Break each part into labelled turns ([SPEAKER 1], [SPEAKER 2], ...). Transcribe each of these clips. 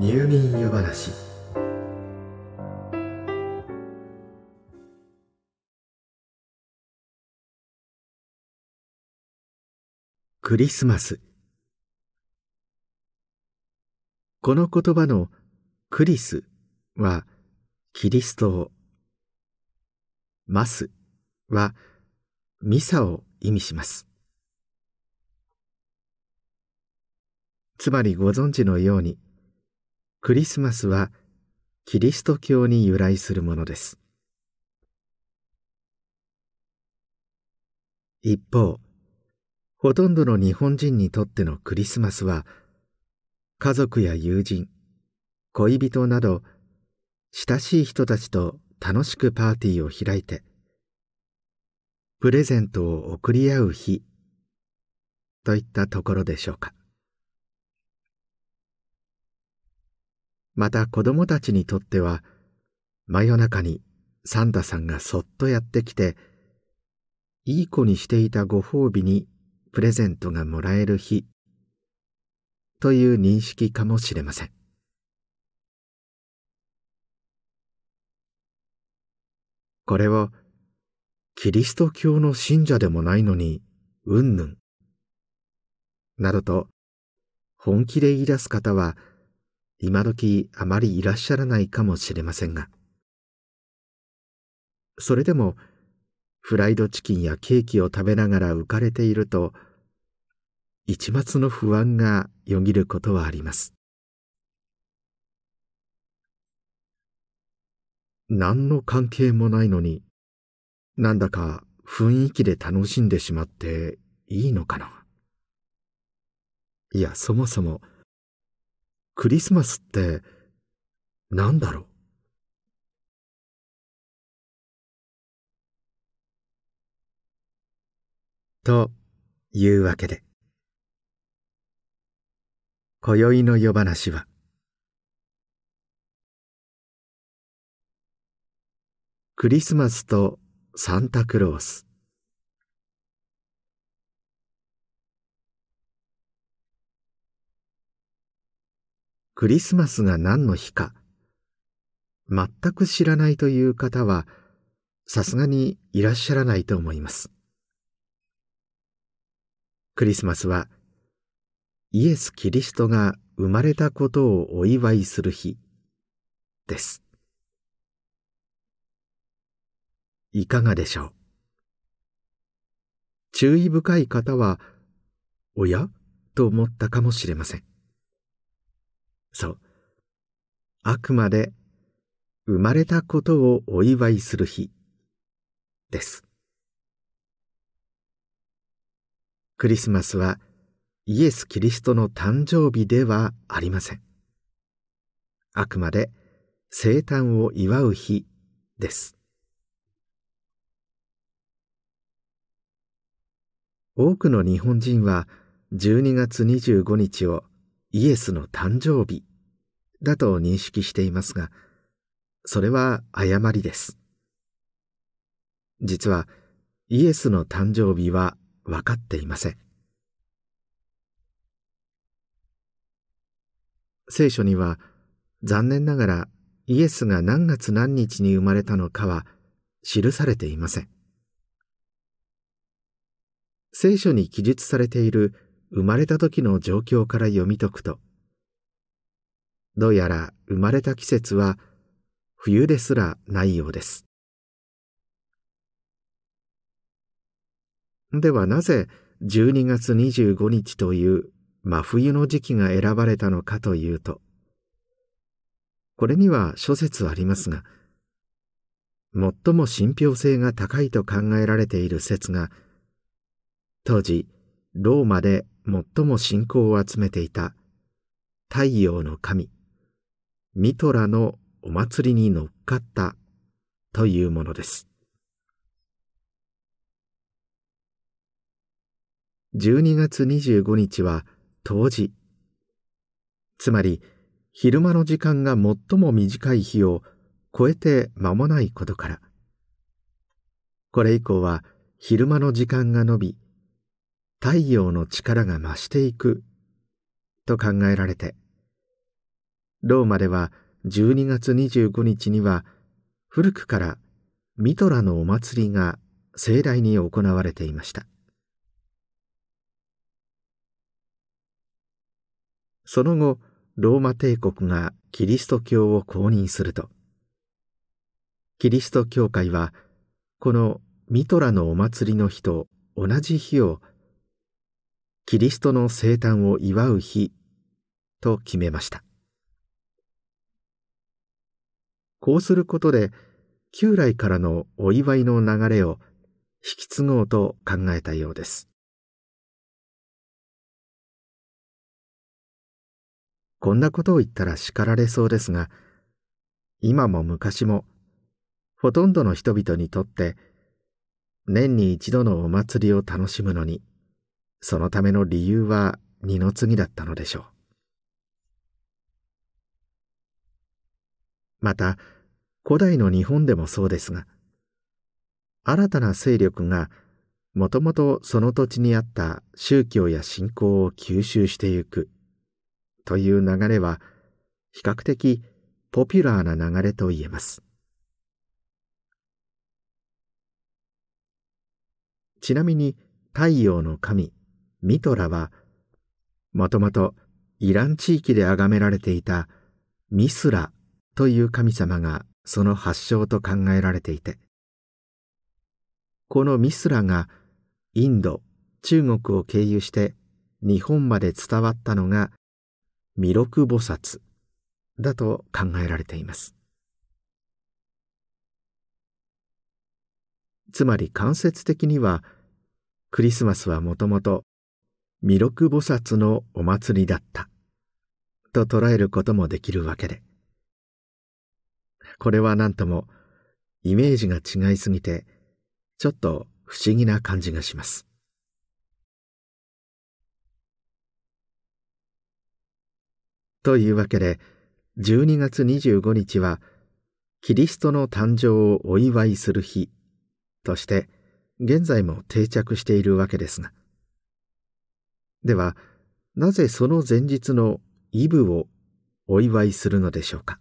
[SPEAKER 1] 入眠湯話。クリスマス。この言葉のクリスはキリストを。マスはミサを意味します。つまりご存知のようにクリスマスはキリスト教に由来するものです。一方ほとんどの日本人にとってのクリスマスは家族や友人恋人など親しい人たちと楽しくパーティーを開いてプレゼントを贈り合う日といったところでしょうか。また子供たちにとっては真夜中にサンタさんがそっとやってきていい子にしていたご褒美にプレゼントがもらえる日という認識かもしれません。これをキリスト教の信者でもないのにうんぬん。などと本気で言い出す方は今時あまりいらっしゃらないかもしれませんが。それでもフライドチキンやケーキを食べながら浮かれていると一抹の不安がよぎることはあります。何の関係もないのになんだか雰囲気で楽しんでしまっていいのかな。いやそもそもクリスマスって何だろう？というわけで。今宵の夜話は。クリスマスとサンタクロース。クリスマスが何の日か。全く知らないという方はさすがにいらっしゃらないと思います。クリスマスはイエス・キリストが生まれたことをお祝いする日です。いかがでしょう？注意深い方はおや？と思ったかもしれません。そう。あくまで生まれたことをお祝いする日です。クリスマスはイエス・キリストの誕生日ではありません。あくまで生誕を祝う日です。多くの日本人は12月25日をイエスの誕生日だと認識していますが、それは誤りです。実はイエスの誕生日は分かっていません。聖書には残念ながらイエスが何月何日に生まれたのかは記されていません。聖書に記述されている生まれた時の状況から読み解くと、どうやら生まれた季節は冬ですらないようです。ではなぜ12月25日という真冬の時期が選ばれたのかというと、これには諸説ありますが、最も信憑性が高いと考えられている説が、当時ローマで最も信仰を集めていた太陽の神ミトラのお祭りに乗っかったというものです。12月25日は冬至。つまり昼間の時間が最も短い日を超えて間もないことから。これ以降は昼間の時間が延び太陽の力が増していくと考えられてローマでは12月25日には古くからミトラのお祭りが盛大に行われていました。その後ローマ帝国がキリスト教を公認すると。キリスト教会はこのミトラのお祭りの日と同じ日をキリストの生誕を祝う日と決めました。こうすることで旧来からのお祝いの流れを引き継ごうと考えたようです。こんなことを言ったら叱られそうですが今も昔もほとんどの人々にとって年に一度のお祭りを楽しむのにそのための理由は二の次だったのでしょう。また古代の日本でもそうですが新たな勢力がもともとその土地にあった宗教や信仰を吸収してゆくという流れは比較的ポピュラーな流れと言えます。ちなみに太陽の神ミトラはもともとイラン地域で崇められていたミスラという神様がその発祥と考えられていてこのミスラがインド中国を経由して日本まで伝わったのが弥勒菩薩だと考えられています。つまり間接的にはクリスマスはもともと弥勒菩薩のお祭りだった。と捉えることもできるわけで。これは何ともイメージが違いすぎてちょっと不思議な感じがします。というわけで12月25日はキリストの誕生をお祝いする日として現在も定着しているわけですがではなぜその前日のイブをお祝いするのでしょうか？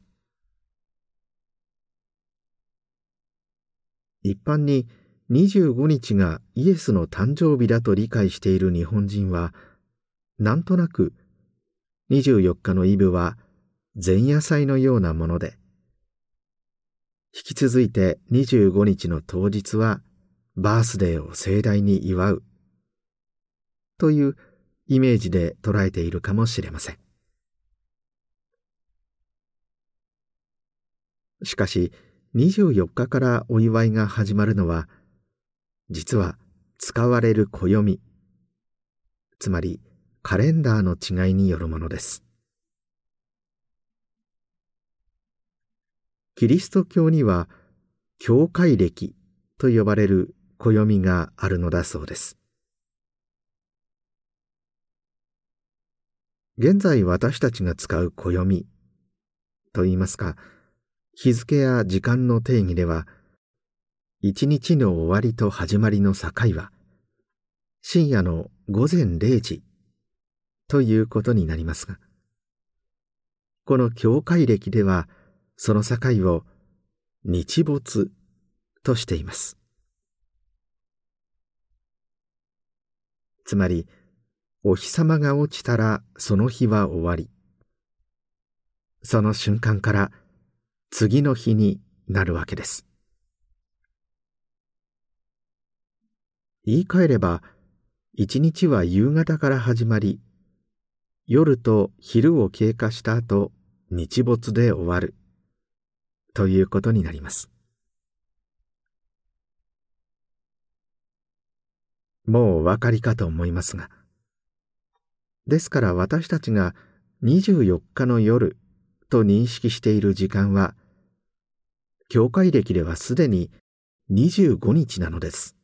[SPEAKER 1] 一般に25日がイエスの誕生日だと理解している日本人はなんとなく24日のイブは前夜祭のようなもので引き続いて25日の当日はバースデーを盛大に祝うというイメージで捉えているかもしれません。しかし24日からお祝いが始まるのは実は使われる暦つまりカレンダーの違いによるものです。キリスト教には教会暦と呼ばれる暦があるのだそうです。現在私たちが使う暦といいますか日付や時間の定義では一日の終わりと始まりの境は深夜の午前0時ということになりますがこの教会歴ではその境を日没としています。つまりお日様が落ちたらその日は終わり。その瞬間から次の日になるわけです。言い換えれば一日は夕方から始まり夜と昼を経過した後日没で終わるということになります。もうお分かりかと思いますがですから私たちが24日の夜と認識している時間は教会歴ではすでに25日なのです。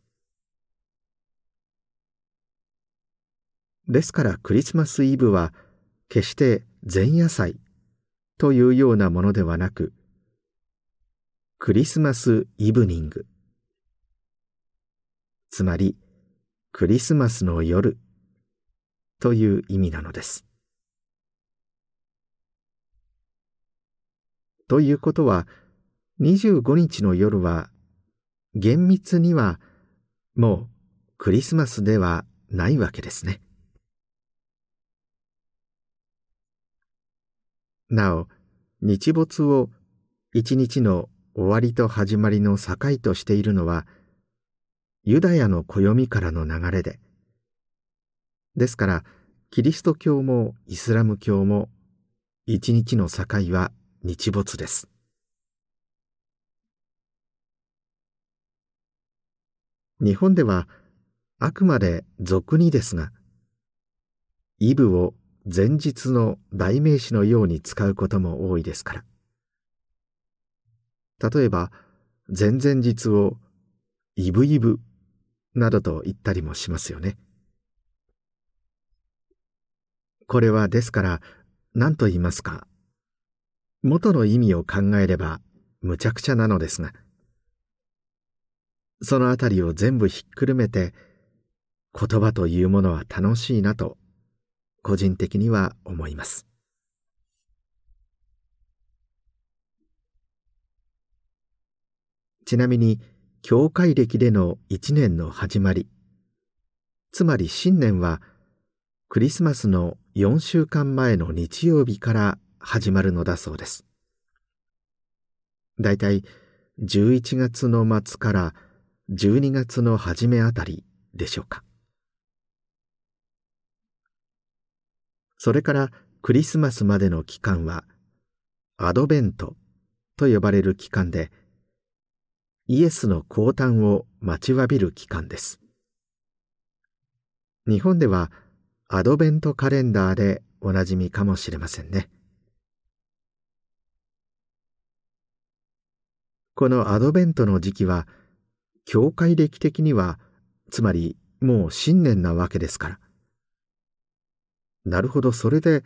[SPEAKER 1] ですからクリスマスイブは決して前夜祭というようなものではなくクリスマスイブニング。つまりクリスマスの夜という意味なのですということは25日の夜は厳密にはもうクリスマスではないわけですね。なお日没を一日の終わりと始まりの境としているのはユダヤの暦からの流れでですからキリスト教もイスラム教も一日の境は日没です。日本ではあくまで俗にですがイブを前日の代名詞のように使うことも多いですから例えば前々日をイブイブなどと言ったりもしますよねこれはですから何と言いますか元の意味を考えればむちゃくちゃなのですが。そのあたりを全部ひっくるめて言葉というものは楽しいなと個人的には思います。ちなみに教会歴での一年の始まりつまり新年はクリスマスの4週間前の日曜日から始まるのだそうです。だいたい11月の末から12月の初めあたりでしょうか。それからクリスマスまでの期間はアドベントと呼ばれる期間でイエスの降誕を待ちわびる期間です。日本ではアドベントカレンダーでおなじみかもしれませんね。このアドベントの時期は教会歴的にはつまりもう新年なわけですから。なるほどそれで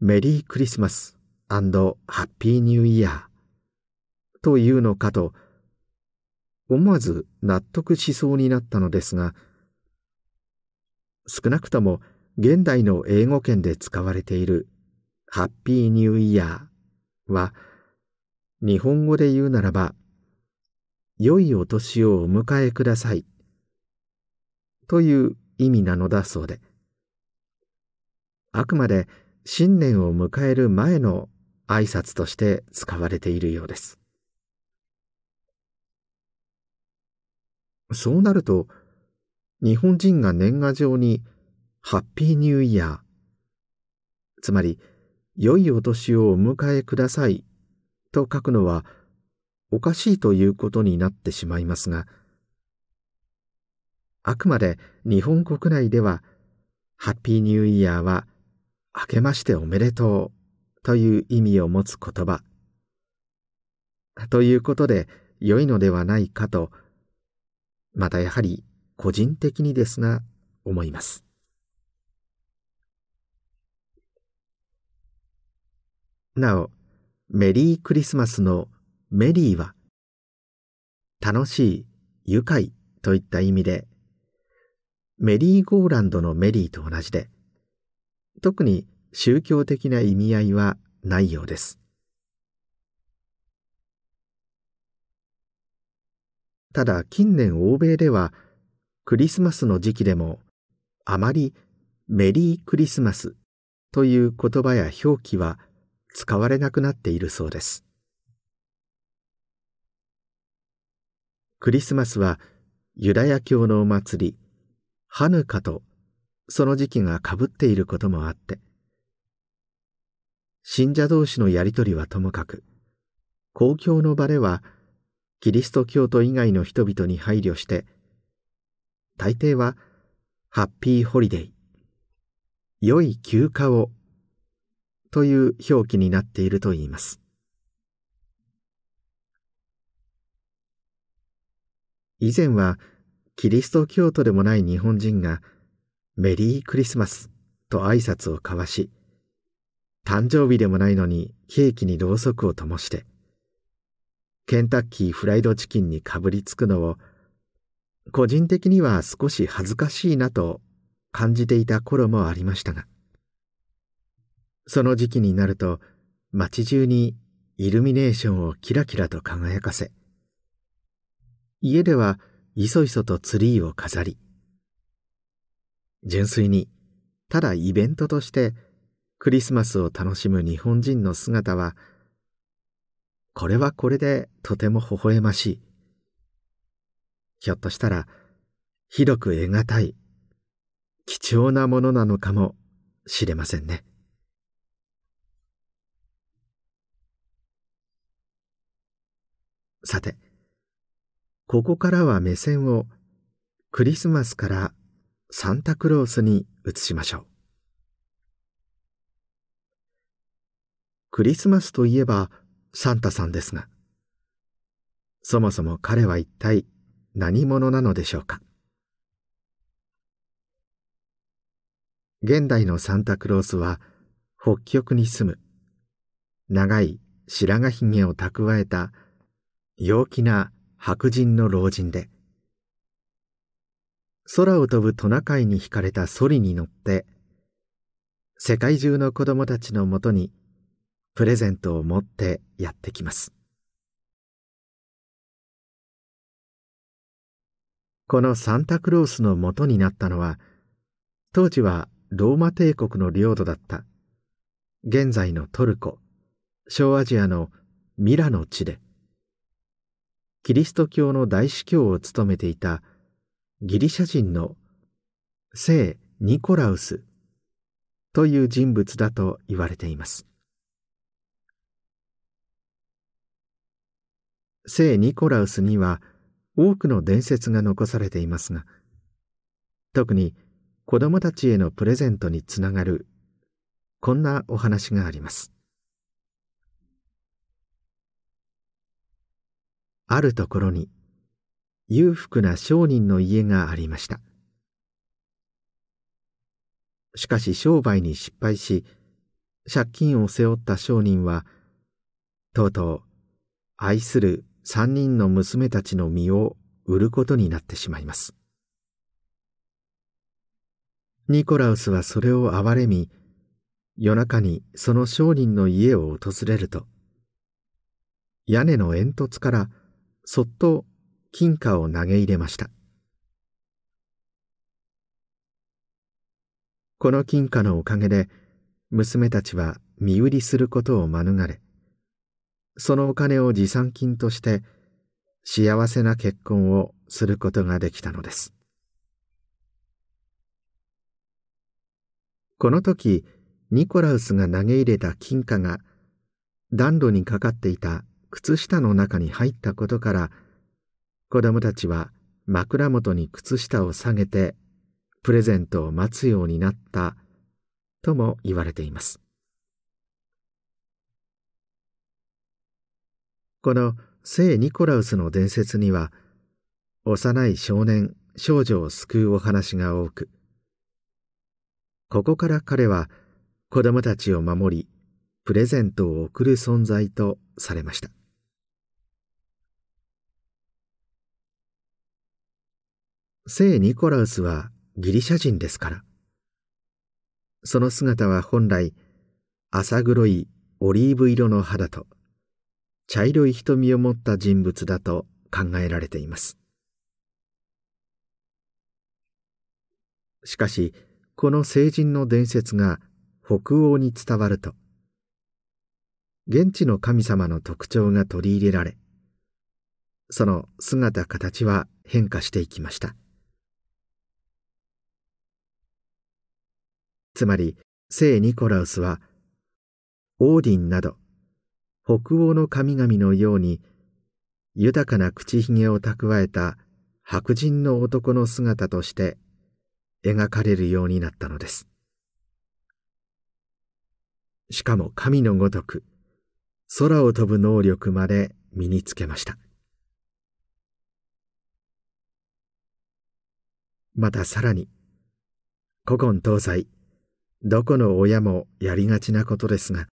[SPEAKER 1] メリークリスマスハッピーニューイヤーというのかと思わず納得しそうになったのですが少なくとも現代の英語圏で使われているハッピーニューイヤーは日本語で言うならば良いお年をお迎えくださいという意味なのだそうで。あくまで新年を迎える前の挨拶として使われているようです。そうなると日本人が年賀状にハッピーニューイヤーつまり良いお年をお迎えくださいと書くのはおかしいということになってしまいますがあくまで日本国内ではハッピーニューイヤーは明けましておめでとうという意味を持つ言葉ということで良いのではないかとまたやはり個人的にですが思います。なお、メリークリスマスのメリーは、楽しい、愉快といった意味で、メリーゴーランドのメリーと同じで、特に宗教的な意味合いはないようです。ただ近年欧米ではクリスマスの時期でもあまりメリークリスマスという言葉や表記は使われなくなっているそうです。クリスマスはユダヤ教のお祭りハヌカとその時期がかぶっていることもあって信者同士のやりとりはともかく公共の場ではキリスト教徒以外の人々に配慮して大抵はハッピーホリデー良い休暇をという表記になっているといいます。以前はキリスト教徒でもない日本人がメリークリスマスと挨拶を交わし誕生日でもないのにケーキにろうそくを灯してケンタッキーフライドチキンにかぶりつくのを個人的には少し恥ずかしいなと感じていた頃もありましたがその時期になると街中にイルミネーションをキラキラと輝かせ家ではいそいそとツリーを飾り純粋にただイベントとしてクリスマスを楽しむ日本人の姿はこれはこれでとても微笑ましい。ひょっとしたらひどく得難い貴重なものなのかもしれませんね。さてここからは目線をクリスマスからサンタクロースに移しましょう。クリスマスといえばサンタさんですがそもそも彼は一体何者なのでしょうか？現代のサンタクロースは北極に住む長い白髪ひげを蓄えた陽気な白人の老人で。空を飛ぶトナカイに引かれたソリに乗って世界中の子供たちのもとにプレゼントを持ってやってきます。このサンタクロースのもとになったのは当時はローマ帝国の領土だった。現在のトルコ小アジアのミラの地で。キリスト教の大司教を務めていたギリシャ人の聖ニコラウスという人物だと言われています。聖ニコラウスには多くの伝説が残されていますが特に子供たちへのプレゼントにつながるこんなお話があります。あるところに裕福な商人の家がありました。しかし商売に失敗し借金を背負った商人はとうとう愛する三人の娘たちの身を売ることになってしまいます。ニコラウスはそれを憐れみ夜中にその商人の家を訪れると屋根の煙突からそっと金貨を投げ入れました。この金貨のおかげで娘たちは身売りすることを免れそのお金を持参金として幸せな結婚をすることができたのです。この時ニコラウスが投げ入れた金貨が暖炉にかかっていた靴下の中に入ったことから子供たちは枕元に靴下を下げてプレゼントを待つようになったとも言われています。この聖ニコラウスの伝説には幼い少年少女を救うお話が多くここから彼は子供たちを守りプレゼントを贈る存在とされました。聖ニコラウスはギリシャ人ですから。その姿は本来、浅黒いオリーブ色の肌と、茶色い瞳を持った人物だと考えられています。しかし、この聖人の伝説が北欧に伝わると、現地の神様の特徴が取り入れられ、その姿形は変化していきました。つまり聖ニコラウスはオーディンなど北欧の神々のように豊かな口ひげを蓄えた白人の男の姿として描かれるようになったのです。しかも神のごとく空を飛ぶ能力まで身につけました。またさらに古今東西どこの親もやりがちなことですが。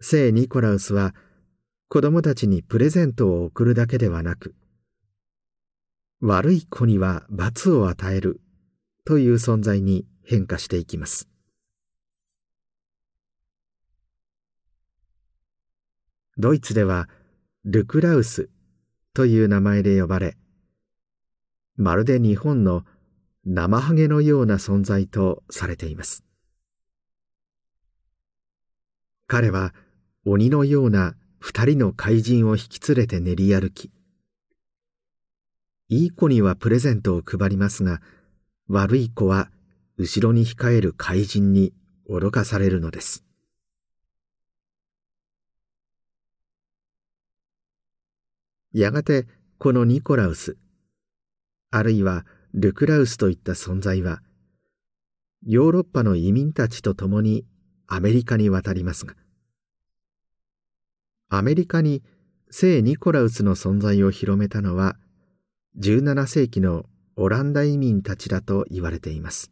[SPEAKER 1] 聖ニコラウスは子供たちにプレゼントを贈るだけではなく悪い子には罰を与えるという存在に変化していきます。ドイツではルクラウスという名前で呼ばれまるで日本の生ハゲのような存在とされています。彼は鬼のような二人の怪人を引き連れて練り歩きいい子にはプレゼントを配りますが悪い子は後ろに控える怪人に脅かされるのです。やがてこのニコラウスあるいはルクラウスといった存在はヨーロッパの移民たちと共にアメリカに渡りますがアメリカに聖ニコラウスの存在を広めたのは17世紀のオランダ移民たちだと言われています。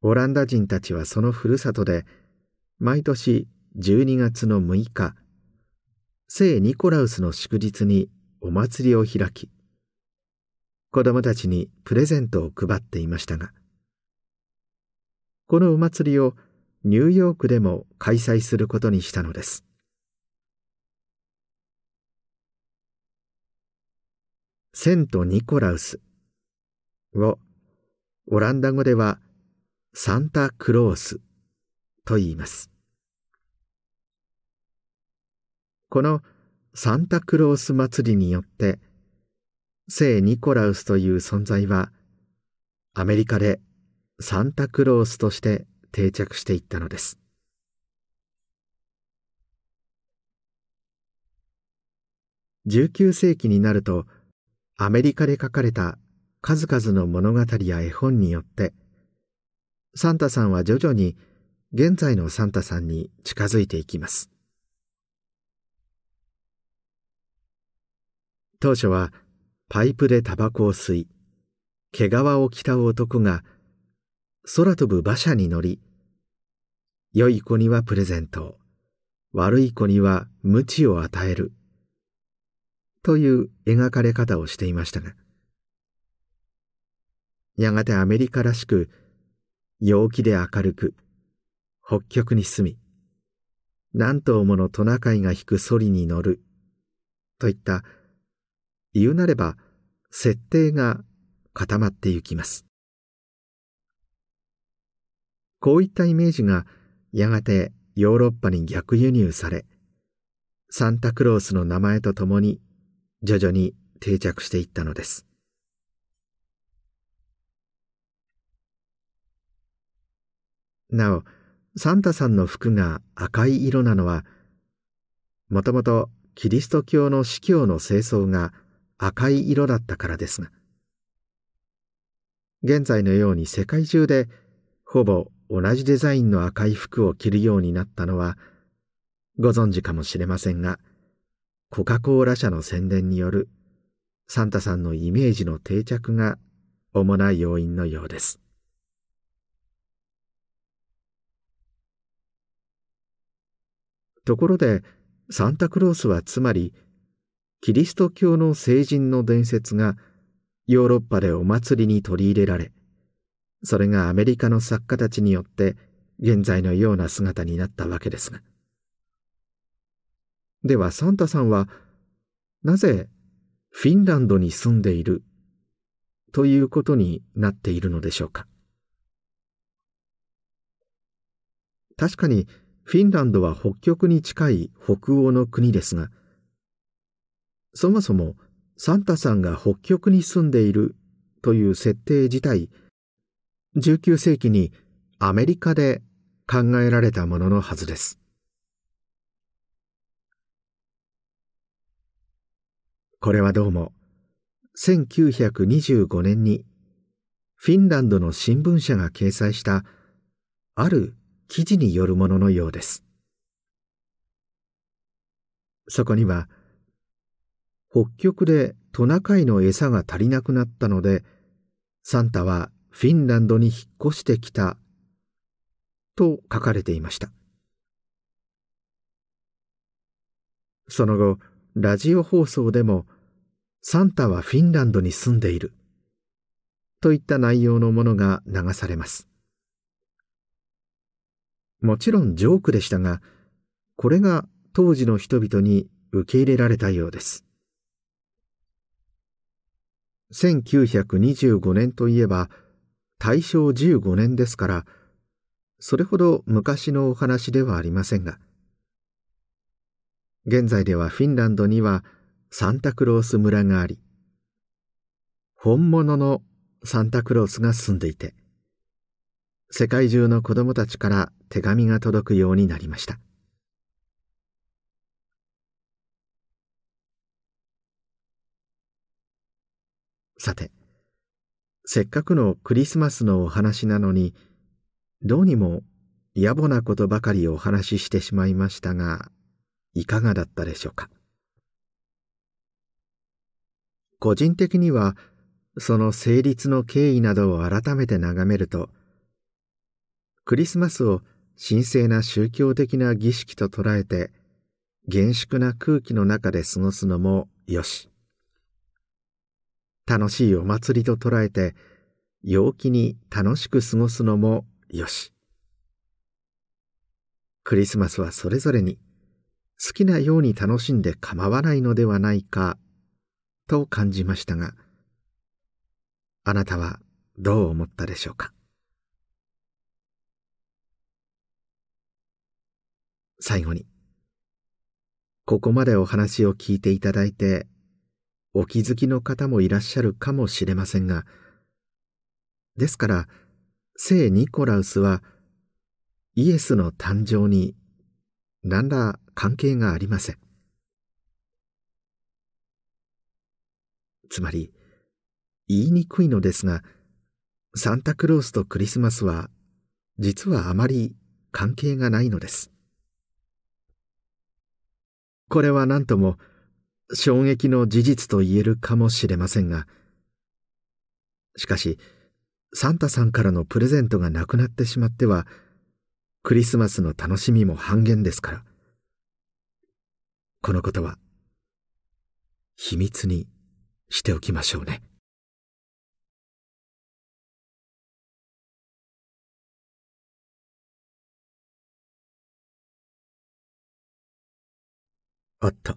[SPEAKER 1] オランダ人たちはそのふるさとで毎年12月の6日聖ニコラウスの祝日にお祭りを開き子供たちにプレゼントを配っていましたがこのお祭りをニューヨークでも開催することにしたのです。セント・ニコラウスをオランダ語ではサンタ・クロースと言います。このサンタクロース祭りによって聖ニコラウスという存在はアメリカでサンタクロースとして定着していったのです。19世紀になるとアメリカで書かれた数々の物語や絵本によってサンタさんは徐々に現在のサンタさんに近づいていきます。当初はパイプでタバコを吸い毛皮を着た男が空飛ぶ馬車に乗り良い子にはプレゼント悪い子には鞭を与えるという描かれ方をしていましたがやがてアメリカらしく陽気で明るく北極に住み何頭ものトナカイが引くソリに乗るといった言うなれば設定が固まってゆきます。こういったイメージがやがてヨーロッパに逆輸入されサンタクロースの名前とともに徐々に定着していったのです。なおサンタさんの服が赤い色なのはもともとキリスト教の司教の清掃が赤い色だったからですが。現在のように世界中でほぼ同じデザインの赤い服を着るようになったのはご存知かもしれませんがコカ・コーラ社の宣伝によるサンタさんのイメージの定着が主な要因のようです。ところでサンタクロースはつまりキリスト教の聖人の伝説がヨーロッパでお祭りに取り入れられ、それがアメリカの作家たちによって現在のような姿になったわけですが。ではサンタさんはなぜフィンランドに住んでいるということになっているのでしょうか？確かにフィンランドは北極に近い北欧の国ですが、そもそもサンタさんが北極に住んでいるという設定自体19世紀にアメリカで考えられたもののはずです。これはどうも1925年にフィンランドの新聞社が掲載したある記事によるもののようです。そこには「北極でトナカイの餌が足りなくなったので、サンタはフィンランドに引っ越してきた、と書かれていました。その後、ラジオ放送でも、サンタはフィンランドに住んでいる、といった内容のものが流されます。もちろんジョークでしたが、これが当時の人々に受け入れられたようです。1925年といえば大正15年ですから、それほど昔のお話ではありませんが、現在ではフィンランドにはサンタクロース村があり、本物のサンタクロースが住んでいて、世界中の子供たちから手紙が届くようになりました。さて、せっかくのクリスマスのお話なのに、どうにも野暮なことばかりお話ししてしまいましたが、いかがだったでしょうか？個人的には、その成立の経緯などを改めて眺めると、クリスマスを神聖な宗教的な儀式と捉えて厳粛な空気の中で過ごすのもよし楽しいお祭りと捉えて陽気に楽しく過ごすのもよし。クリスマスはそれぞれに好きなように楽しんで構わないのではないかと感じましたがあなたはどう思ったでしょうか？最後に、ここまでお話を聞いていただいて、お気づきの方もいらっしゃるかもしれませんが、ですから、聖ニコラウスは、イエスの誕生に何ら関係がありません。つまり、言いにくいのですが、サンタクロースとクリスマスは、実はあまり関係がないのです。これは何とも衝撃の事実と言えるかもしれませんが、しかし、サンタさんからのプレゼントがなくなってしまっては、クリスマスの楽しみも半減ですから。このことは、秘密にしておきましょうね。おっと、